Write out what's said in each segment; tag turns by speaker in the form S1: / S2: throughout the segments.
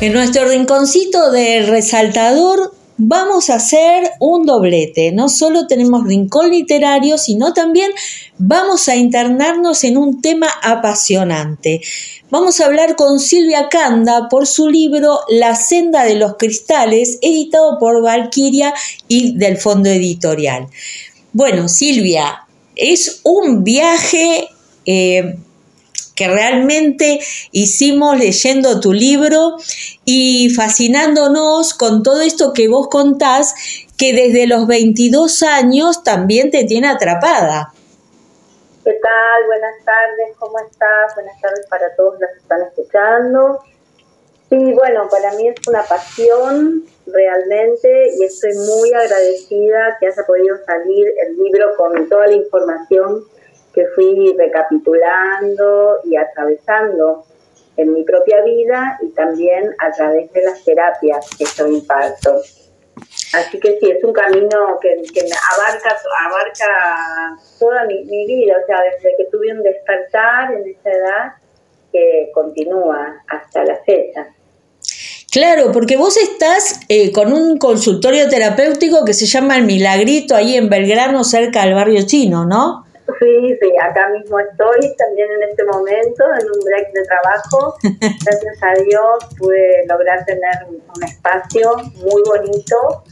S1: En nuestro rinconcito de resaltador vamos a hacer un doblete. No solo tenemos rincón literario, sino también vamos a internarnos en un tema apasionante. Vamos a hablar con Silvia Canda por su libro La senda de los cristales, editado por Valquiria y del Fondo Editorial. Bueno, Silvia, es un viaje eh, que realmente hicimos leyendo tu libro y fascinándonos con todo esto que vos contás, que desde los 22 años también te tiene atrapada.
S2: ¿Qué tal? Buenas tardes, ¿cómo estás? Buenas tardes para todos los que están escuchando. Sí, bueno, para mí es una pasión realmente y estoy muy agradecida que haya podido salir el libro con toda la información que fui recapitulando y atravesando en mi propia vida y también a través de las terapias que yo imparto. Así que sí, es un camino que, que abarca, abarca toda mi, vida, o sea, desde que tuve un despertar en esa edad que continúa hasta la fecha.
S1: Claro, porque vos estás eh, con un consultorio terapéutico que se llama El Milagrito ahí en Belgrano, cerca del barrio chino, ¿no?
S2: Sí, sí, acá mismo estoy también en este momento, en un break de trabajo. Gracias a Dios pude lograr tener un espacio muy bonito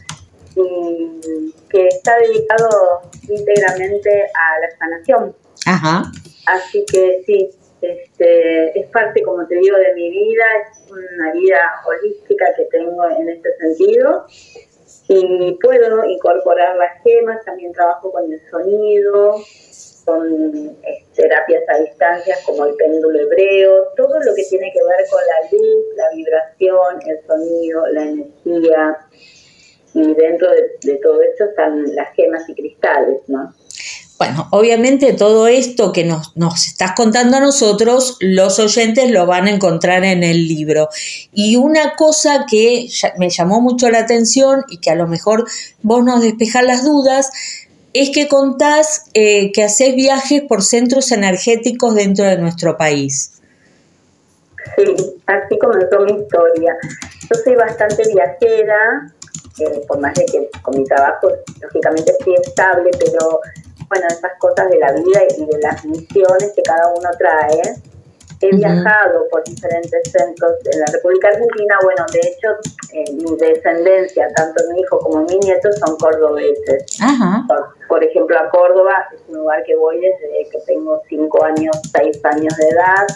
S2: y que está dedicado íntegramente a la sanación. Ajá. Así que sí, este, es parte, como te digo, de mi vida, es una vida holística que tengo en este sentido. Y puedo incorporar las gemas, también trabajo con el sonido, son eh, terapias a distancia como el péndulo hebreo, todo lo que tiene que ver con la luz, la vibración, el sonido, la energía. Y dentro de, todo esto están las gemas y cristales, ¿no?
S1: Bueno, obviamente todo esto que nos, nos, estás contando a nosotros, los oyentes lo van a encontrar en el libro. Y una cosa que me llamó mucho la atención y que a lo mejor vos nos despejas las dudas, es que contás eh, que haces viajes por centros energéticos dentro de nuestro país.
S2: Sí, así comenzó mi historia. Yo soy bastante viajera, eh, por más de que con mi trabajo lógicamente estoy estable, pero bueno, esas cosas de la vida y de las misiones que cada uno trae, He viajado por diferentes centros en la República Argentina. Bueno, de hecho, eh, mi descendencia, tanto mi hijo como mi nieto, son cordobeses. Por, ejemplo, a Córdoba es un lugar que voy desde que tengo cinco años, seis años de edad,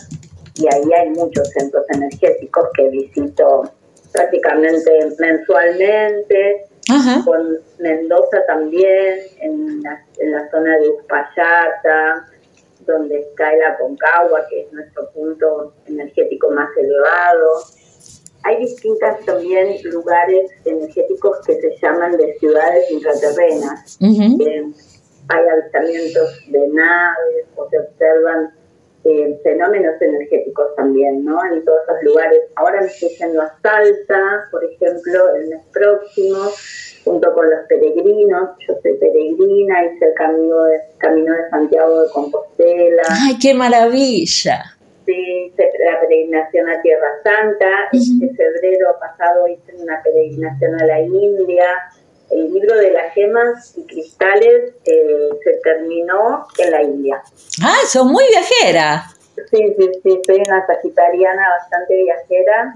S2: y ahí hay muchos centros energéticos que visito prácticamente mensualmente. Con Mendoza también, en la, en la zona de Uspallata donde está el Aconcagua, que es nuestro punto energético más elevado. Hay distintas también lugares energéticos que se llaman de ciudades intraterrenas. hay avistamientos de naves o se observan eh, fenómenos energéticos también, ¿no? En todos esos lugares. Ahora me estoy yendo a Salta, por ejemplo, el mes próximo junto con los peregrinos. Yo soy peregrina, hice el camino de, camino de Santiago de Compostela.
S1: ¡Ay, qué maravilla!
S2: Sí, hice la peregrinación a Tierra Santa. En Este febrero pasado hice una peregrinación a la India. El libro de las gemas y cristales eh, se terminó en la India.
S1: ¡Ah, son muy viajera!
S2: Sí, sí, sí, soy una sagitariana bastante viajera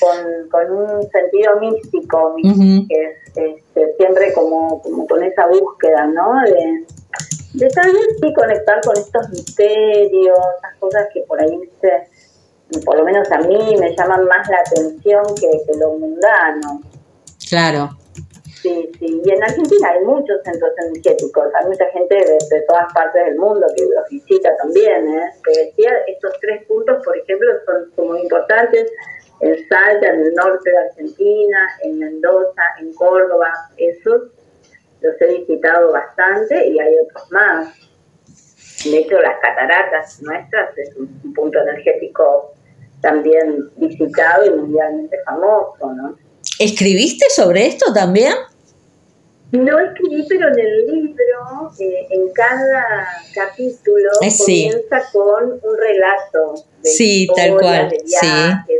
S2: con, con un sentido místico, que es este, siempre como, como con esa búsqueda, ¿no? De, de tal vez sí conectar con estos misterios, esas cosas que por ahí, por lo menos a mí, me llaman más la atención que, que lo mundano.
S1: Claro.
S2: Sí, sí. Y en Argentina hay muchos centros energéticos. Hay mucha gente de, todas partes del mundo que los visita también. ¿eh? Que decía, estos tres puntos, por ejemplo, son muy importantes en Salta, en el norte de Argentina, en Mendoza, en Córdoba, esos los he visitado bastante y hay otros más. De hecho, las cataratas nuestras es un punto energético también visitado y mundialmente famoso, ¿no?
S1: ¿Escribiste sobre esto también?
S2: No escribí, pero en el libro, eh, en cada capítulo, eh, comienza con un relato
S1: de sí, tal cual.
S2: de viajes, de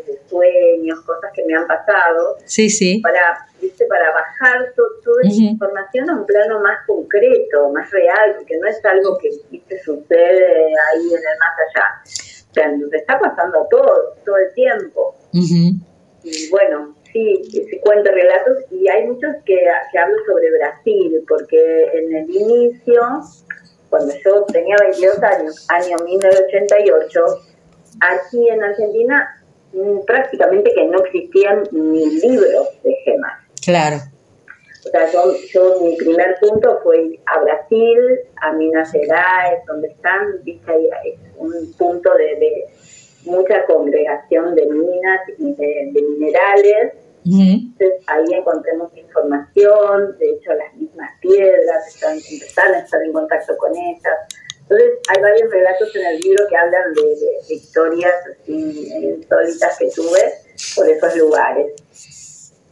S2: cosas que me han pasado.
S1: Sí, sí.
S2: Para, ¿viste? para bajar toda esa información a un plano más concreto, más real, porque no es algo que ¿viste? sucede ahí en el más allá. O sea, nos está pasando todo, todo el tiempo. Y bueno, sí, sí cuento relatos y hay muchos que, que hablo sobre Brasil, porque en el inicio, cuando yo tenía 22 años, año 1988, aquí en Argentina prácticamente que no existían ni libros de gemas.
S1: Claro.
S2: O sea, yo, mi primer punto fue a Brasil, a Minas Gerais, donde están, viste, es un punto de, mucha congregación de minas y de, minerales. Entonces ahí encontré mucha información, de hecho las mismas piedras están, empezaron a estar en contacto con ellas. Entonces hay varios relatos en el libro que hablan de, historias insólitas que tuve por esos lugares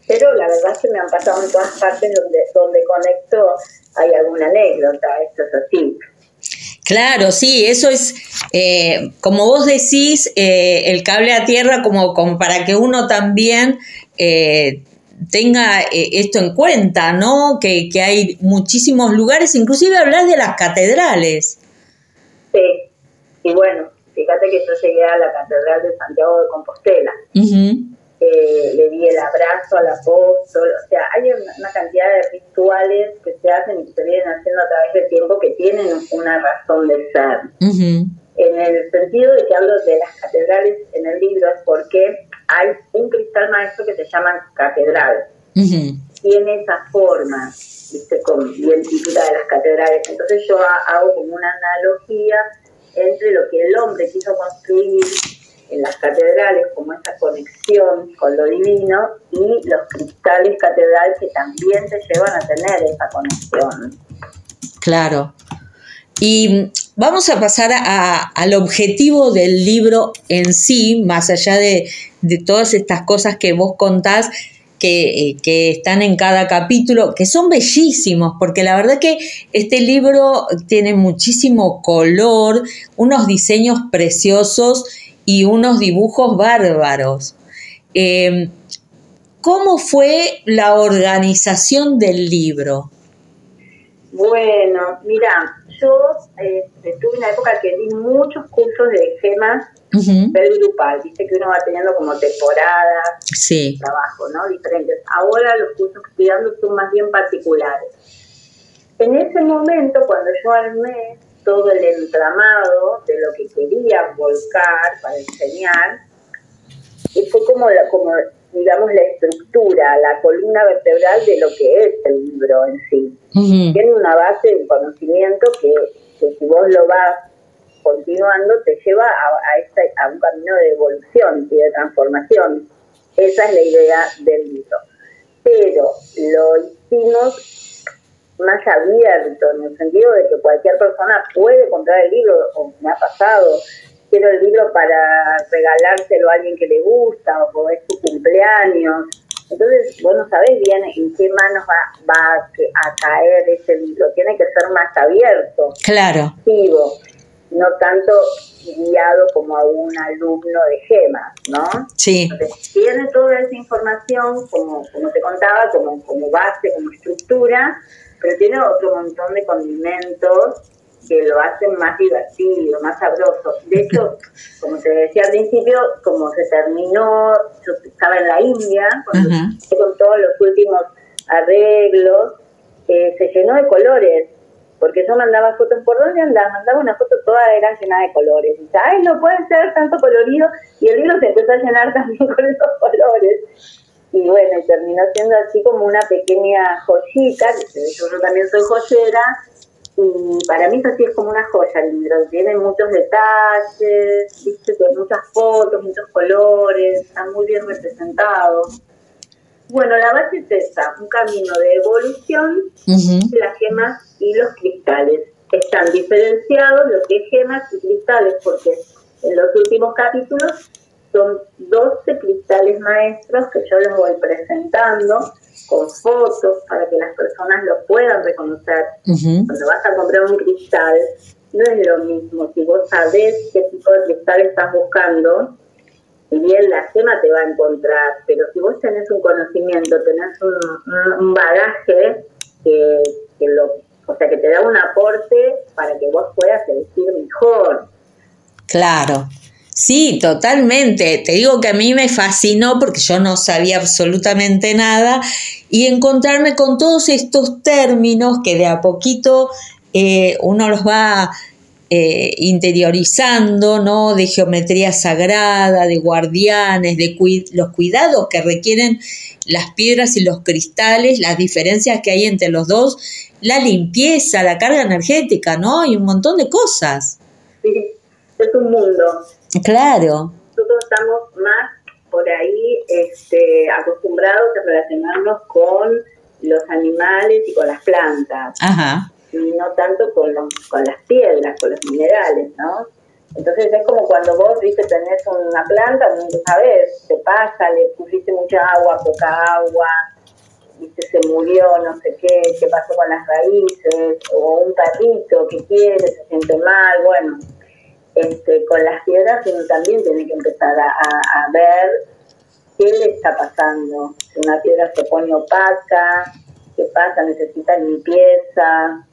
S2: pero la verdad es que me han pasado en todas partes donde, donde conecto hay alguna anécdota, esto es así.
S1: Claro, sí, eso es, eh, como vos decís, eh, el cable a tierra como, como para que uno también eh, tenga esto en cuenta, ¿no? Que, que, hay muchísimos lugares, inclusive hablas de las catedrales.
S2: Sí, y bueno, fíjate que yo llegué a la Catedral de Santiago de Compostela. Le di el abrazo al apóstol, o sea, hay una, cantidad de rituales que se hacen y se vienen haciendo a través del tiempo que tienen una razón de ser. En el sentido de que hablo de las catedrales en el libro es porque hay un cristal maestro que se llama catedral. Tiene esa forma, ¿viste? Con bien típica de las catedrales. Entonces yo hago como una analogía entre lo que el hombre quiso construir en las catedrales como esa conexión con lo divino y los cristales catedrales que también te llevan a tener esa conexión.
S1: Claro. Y vamos a pasar al objetivo del libro en sí, más allá de, todas estas cosas que vos contás, que, eh, que, están en cada capítulo, que son bellísimos, porque la verdad que este libro tiene muchísimo color, unos diseños preciosos y unos dibujos bárbaros. Eh, ¿Cómo fue la organización del libro?
S2: Bueno, mira, yo eh, estuve en una época que di muchos cursos de gemas uh grupal, viste que uno va teniendo como temporadas
S1: sí.
S2: trabajo, ¿no? Diferentes. Ahora los cursos que estoy dando son más bien particulares. En ese momento, cuando yo armé todo el entramado de lo que quería volcar para enseñar. Y fue como, la, como, digamos, la estructura, la columna vertebral de lo que es el libro en sí. Tiene una base de conocimiento que, si vos lo vas continuando te lleva a, este, a un camino de evolución y de transformación. Esa es la idea del libro. Pero lo hicimos más abierto, en el sentido de que cualquier persona puede comprar el libro, o me ha pasado, quiero el libro para regalárselo a alguien que le gusta, o es su cumpleaños. Entonces, vos no sabés bien en qué manos va, va a caer ese libro, tiene que ser más abierto.
S1: Claro.
S2: no tanto guiado como a un alumno de gemas, ¿no?
S1: Sí.
S2: tiene toda esa información, como, como te contaba, como, como base, como estructura, pero tiene otro montón de condimentos que lo hacen más divertido, más sabroso. De hecho, como te decía al principio, como se terminó, yo estaba en la India, cuando con todos los últimos arreglos, eh, se llenó de colores, porque yo mandaba fotos, ¿por dónde andaba? Mandaba una foto, toda era llena de colores. Y dice, ay, no puede ser tanto colorido, y el libro se empezó a llenar también con esos colores y bueno, terminó siendo así como una pequeña joyita, yo también soy joyera, y para mí eso sí es como una joya el libro, tiene muchos detalles, ¿viste? muchas fotos, muchos colores, está muy bien representado. Bueno, la base es esa, un camino de evolución de las gemas y los cristales. Están diferenciados lo que es gemas y cristales, porque en los últimos capítulos son 12 cristales maestros que yo les voy presentando con fotos para que las personas lo puedan reconocer. Cuando vas a comprar un cristal, no es lo mismo. Si vos sabés qué tipo de cristal estás buscando, y bien la gema te va a encontrar, pero si vos tenés un conocimiento, tenés un, bagaje que, que, lo, o sea, que te da un aporte para que vos puedas elegir mejor.
S1: Claro. Sí, totalmente. Te digo que a mí me fascinó porque yo no sabía absolutamente nada y encontrarme con todos estos términos que de a poquito eh, uno los va eh, interiorizando, ¿no? De geometría sagrada, de guardianes, de los cuidados que requieren las piedras y los cristales, las diferencias que hay entre los dos, la limpieza, la carga energética, ¿no? Y un montón de cosas.
S2: Sí, es un mundo.
S1: Claro.
S2: Nosotros estamos más por ahí este, acostumbrados a relacionarnos con los animales y con las plantas.
S1: Ajá
S2: y no tanto con, con las piedras, con los minerales, ¿no? Entonces es como cuando vos, viste, tenés una planta, no sabes, te pasa, le pusiste mucha agua, poca agua, viste, se murió, no sé qué, qué pasó con las raíces, o un perrito que quiere, se siente mal, bueno, este, con las piedras uno también tiene que empezar a, a ver qué le está pasando. Si una piedra se pone opaca, qué pasa, necesita limpieza,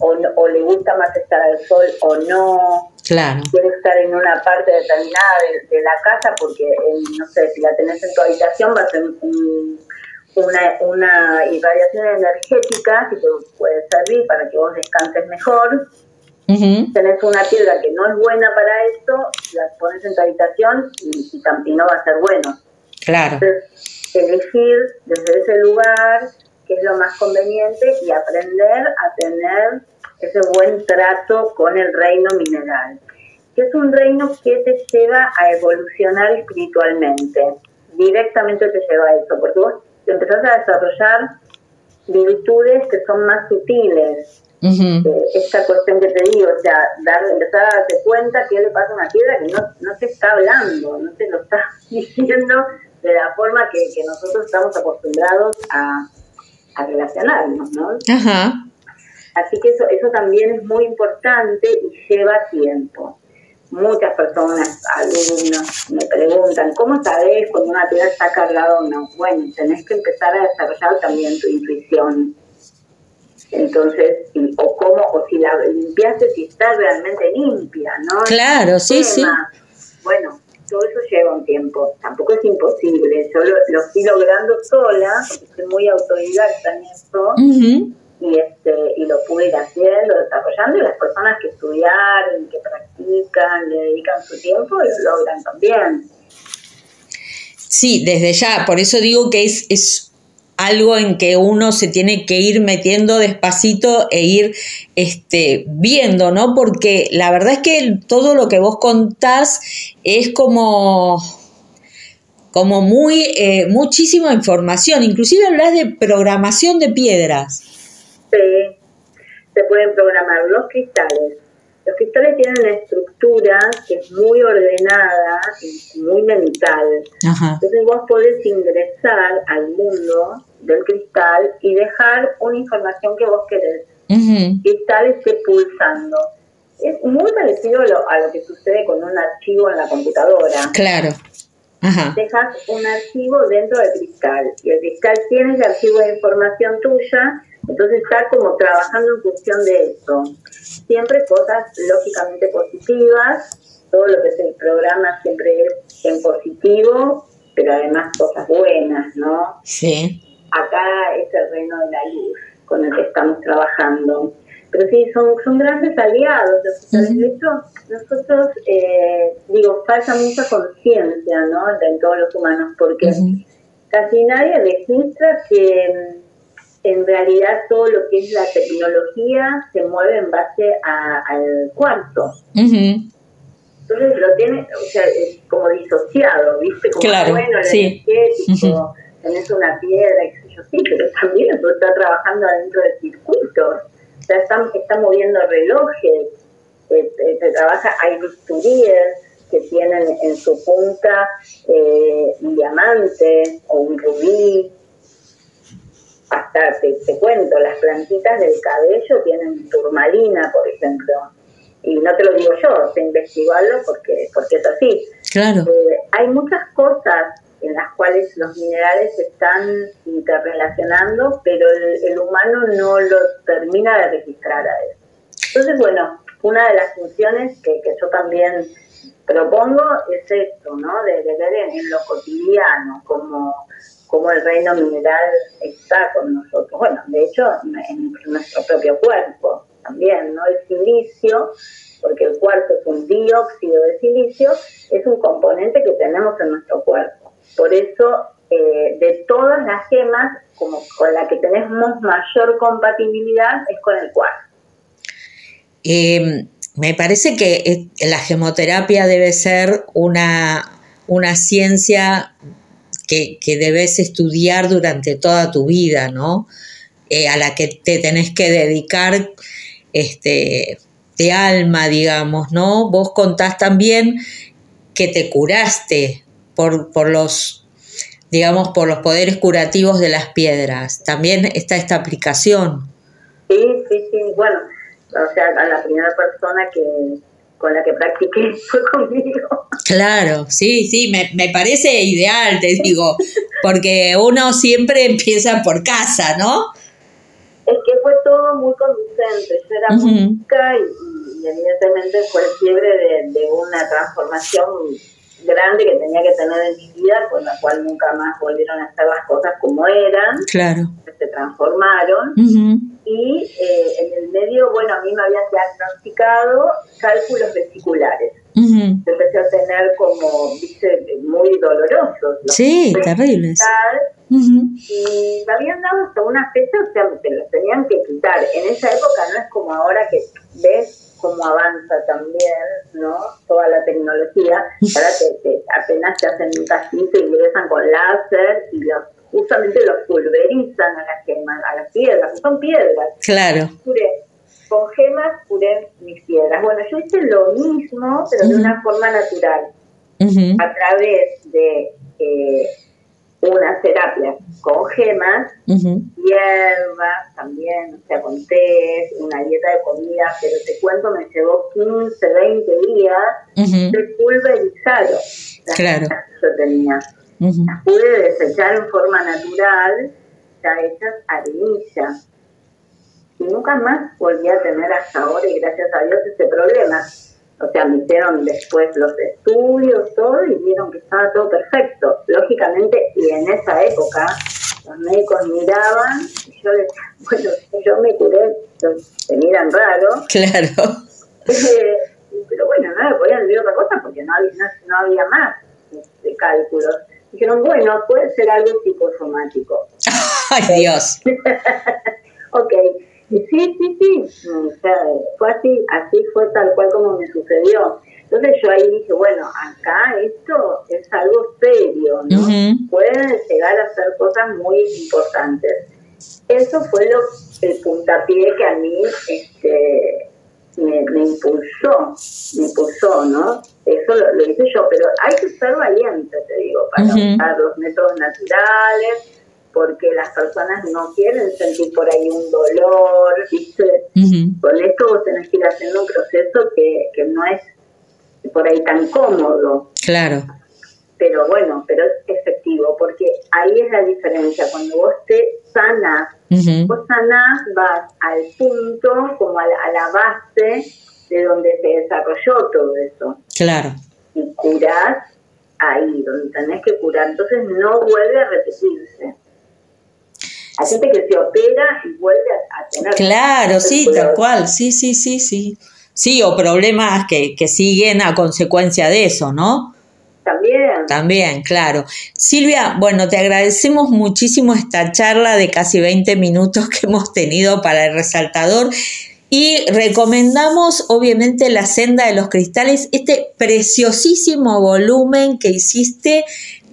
S2: o, o le gusta más estar al sol o no.
S1: Claro.
S2: Quiere estar en una parte determinada de, la casa porque, no sé, si la tenés en tu habitación va a ser una, una irradiación energética que te puede servir para que vos descanses mejor. Tenés una piedra que no es buena para esto, la pones en tu habitación y, y, no va a ser bueno.
S1: Claro.
S2: Entonces, elegir desde ese lugar qué es lo más conveniente y aprender a tener ese buen trato con el reino mineral, que es un reino que te lleva a evolucionar espiritualmente, directamente te lleva a eso, porque vos empezás a desarrollar virtudes que son más sutiles. Eh, esta cuestión que te digo, o sea, dar, empezar a darte cuenta que le pasa a una piedra que no, no te está hablando, no te lo está diciendo de la forma que, que nosotros estamos acostumbrados a, a relacionarnos, ¿no?
S1: Ajá.
S2: Así que eso, eso también es muy importante y lleva tiempo. Muchas personas, alumnos, me preguntan, ¿cómo sabes cuando una piedra está cargada o no? Bueno, tenés que empezar a desarrollar también tu intuición. Entonces, o cómo, o si la limpiaste, si está realmente limpia, ¿no?
S1: Claro, sí, sí.
S2: Bueno, todo eso lleva un tiempo, tampoco es imposible, yo lo, estoy logrando sola, porque soy muy autodidacta en esto, y, este, y lo pude ir haciendo, desarrollando, y las personas que estudiaron, que practican, le dedican su tiempo, lo logran también.
S1: Sí, desde ya, por eso digo que es, es algo en que uno se tiene que ir metiendo despacito e ir este, viendo, ¿no? Porque la verdad es que todo lo que vos contás es como como muy eh, muchísima información, inclusive hablas de programación de piedras.
S2: Se pueden programar los cristales, los cristales tienen una estructura que es muy ordenada y muy mental. Entonces vos podés ingresar al mundo del cristal y dejar una información que vos querés. El cristal esté pulsando. Es muy parecido a lo, a lo, que sucede con un archivo en la computadora.
S1: Claro.
S2: Dejas un archivo dentro del cristal y el cristal tiene ese archivo de información tuya entonces está como trabajando en función de eso. Siempre cosas lógicamente positivas, todo lo que es el programa siempre es en positivo, pero además cosas buenas, ¿no?
S1: Sí.
S2: Acá es el reino de la luz con el que estamos trabajando. Pero sí, son, son grandes aliados. De hecho, nosotros, eh, digo, falta mucha conciencia, ¿no? En todos los humanos, porque casi nadie registra que en realidad todo lo que es la tecnología se mueve en base al cuarto. Entonces lo tiene, o sea, es como disociado, ¿viste? Como
S1: claro,
S2: bueno,
S1: sí.
S2: energético, tenés una piedra, yo, sí, pero también eso está trabajando adentro del circuito. O sea, está, está moviendo relojes, eh, eh, se trabaja, hay bisturíes que tienen en su punta eh, un diamante o un rubí, hasta te, cuento, las plantitas del cabello tienen turmalina, por ejemplo. Y no te lo digo yo, sé investigarlo porque, porque es así.
S1: Claro.
S2: Eh, hay muchas cosas en las cuales los minerales se están interrelacionando, pero el, humano no lo termina de registrar a eso. Entonces, bueno, una de las funciones que, yo también propongo es esto, ¿no? De, ver en, lo cotidiano, como, como el reino mineral está con nosotros. Bueno, de hecho, en nuestro propio cuerpo también, ¿no? El silicio, porque el cuarzo es un dióxido de silicio, es un componente que tenemos en nuestro cuerpo. Por eso, eh, de todas las gemas, como con la que tenemos mayor compatibilidad es con el cuarzo.
S1: Eh, me parece que eh, la gemoterapia debe ser una, una ciencia que, que, debes estudiar durante toda tu vida, ¿no? a la que te tenés que dedicar este, de alma, digamos, ¿no? Vos contás también que te curaste por, por los, digamos, por los poderes curativos de las piedras. También está esta aplicación.
S2: Sí, sí, sí. Bueno, o sea, a la primera persona que con la que practiqué fue conmigo.
S1: Claro, sí, sí, me, me parece ideal, te digo, porque uno siempre empieza por casa, ¿no?
S2: es que fue todo muy conducente. Yo era música y, evidentemente fue el fiebre de, una transformación grande que tenía que tener en mi vida, con la cual nunca más volvieron a hacer las cosas como eran.
S1: Claro.
S2: Se transformaron. Y eh, en el medio, bueno, a mí me habían diagnosticado cálculos vesiculares. Empecé a tener como, viste, muy dolorosos.
S1: Sí, terribles.
S2: Y me habían dado hasta una fecha, o sea, me los tenían que quitar. En esa época no es como ahora que ves cómo avanza también, ¿no? Toda la tecnología. Ahora que, apenas te hacen un casito, ingresan con láser y los, justamente los pulverizan a las gemas, a las piedras, son piedras.
S1: Claro.
S2: con gemas curé mis piedras. Bueno, yo hice lo mismo, pero de una forma natural, a través de... Eh, unas terapias con gemas, hierbas también, o sea, con té, una dieta de comida, pero te cuento, me llevó 15, 20 días de pulverizar
S1: claro.
S2: que yo tenía. Las pude desechar en forma natural, ya hechas arenilla. Y nunca más volví a tener hasta ahora, y gracias a Dios, ese problema o sea, me hicieron después los estudios, todo, y vieron que estaba todo perfecto. Lógicamente, y en esa época, los médicos miraban, y yo les bueno, yo me curé, se miran raro.
S1: Claro.
S2: Eh, pero bueno, no me podían decir otra cosa porque no había, no, había más de cálculos. Dijeron, bueno, puede ser algo psicosomático.
S1: ¡Ay, Dios!
S2: ok, sí, sí, sí, o sea, fue así, así fue tal cual como me sucedió. Entonces yo ahí dije, bueno, acá esto es algo serio, ¿no? Pueden llegar a ser cosas muy importantes. Eso fue lo, el puntapié que a mí este, me, impulsó, me impulsó, ¿no? Eso lo, hice yo, pero hay que ser valiente, te digo, para usar los métodos naturales, porque las personas no quieren sentir por ahí un dolor, ¿viste? Con esto vos tenés que ir haciendo un proceso que, que no es por ahí tan cómodo.
S1: Claro.
S2: Pero bueno, pero es efectivo, porque ahí es la diferencia. Cuando vos te sanas, vos sanás, vas al punto, como a la, a la base de donde se desarrolló todo eso.
S1: Claro.
S2: Y curás ahí, donde tenés que curar. Entonces no vuelve a repetirse. Hay gente que se opera y vuelve a, tener...
S1: Claro, sí, tal cual, sí, sí, sí, sí. Sí, o problemas que, que siguen a consecuencia de eso, ¿no?
S2: También.
S1: También, claro. Silvia, bueno, te agradecemos muchísimo esta charla de casi 20 minutos que hemos tenido para el resaltador y recomendamos obviamente La Senda de los Cristales, este preciosísimo volumen que hiciste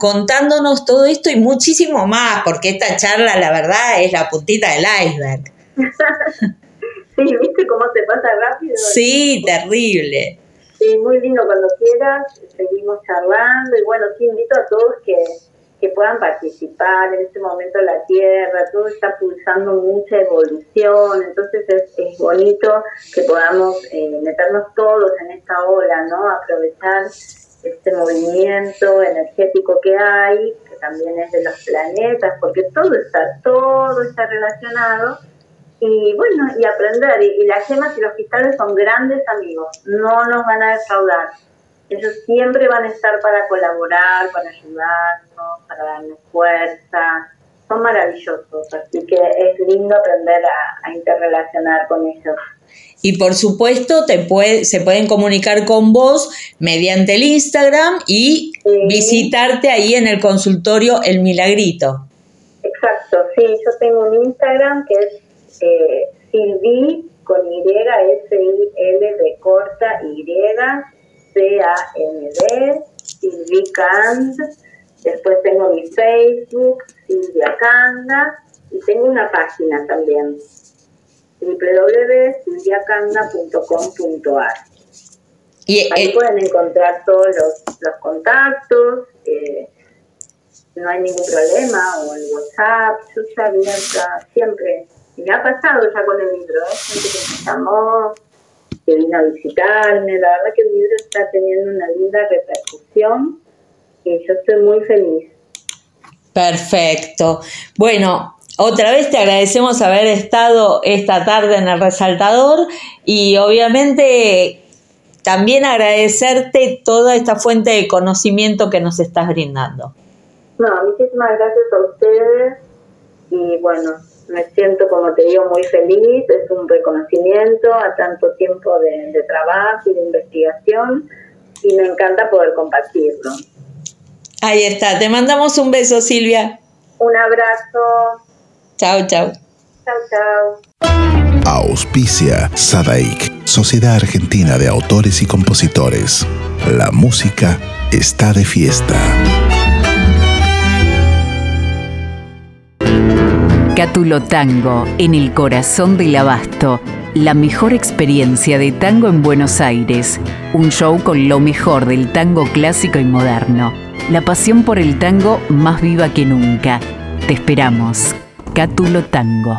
S1: contándonos todo esto y muchísimo más, porque esta charla, la verdad, es la puntita del iceberg.
S2: sí, ¿viste cómo se pasa rápido?
S1: Sí, terrible.
S2: Sí, muy lindo cuando quieras, seguimos charlando y bueno, sí invito a todos que, que puedan participar. En este momento la Tierra, todo está pulsando mucha evolución, entonces es, es bonito que podamos eh, meternos todos en esta ola, ¿no? Aprovechar este movimiento energético que hay, que también es de los planetas, porque todo está, todo está relacionado. Y bueno, y aprender, y, las gemas y los cristales son grandes amigos, no nos van a defraudar. Ellos siempre van a estar para colaborar, para ayudarnos, para darnos fuerza, son maravillosos, así que es lindo aprender a interrelacionar con ellos.
S1: Y por supuesto, te puede, se pueden comunicar con vos mediante el Instagram y visitarte ahí en el consultorio El Milagrito.
S2: Exacto, sí, yo tengo un Instagram que es eh, Silvi con Y, S-I-L de corta Y, C-A-N-D, Silvi Cand. Después tengo mi Facebook, Silvia Canda, y tengo una página también, www.silviacanda.com.ar. Y, Ahí eh, pueden encontrar todos los, contactos, eh, no hay ningún problema, o el WhatsApp, yo estoy abierta siempre. Me ha pasado ya con el libro, ¿eh? gente que me llamó, que vino a visitarme, la verdad que el libro está teniendo una linda repercusión y yo estoy muy feliz.
S1: Perfecto. Bueno, otra vez te agradecemos haber estado esta tarde en el resaltador y obviamente también agradecerte toda esta fuente de conocimiento que nos estás brindando.
S2: No, muchísimas gracias a ustedes y bueno, me siento como te digo muy feliz, es un reconocimiento a tanto tiempo de, de trabajo y de investigación y me encanta poder compartirlo.
S1: Ahí está, te mandamos un beso Silvia.
S2: Un abrazo.
S1: Chao, chao.
S2: Chao, chao.
S3: Auspicia Sadaik, Sociedad Argentina de Autores y Compositores. La música está de fiesta.
S4: Cátulo Tango, en el corazón del abasto. La mejor experiencia de tango en Buenos Aires. Un show con lo mejor del tango clásico y moderno. La pasión por el tango más viva que nunca. Te esperamos. Cátulo Tango.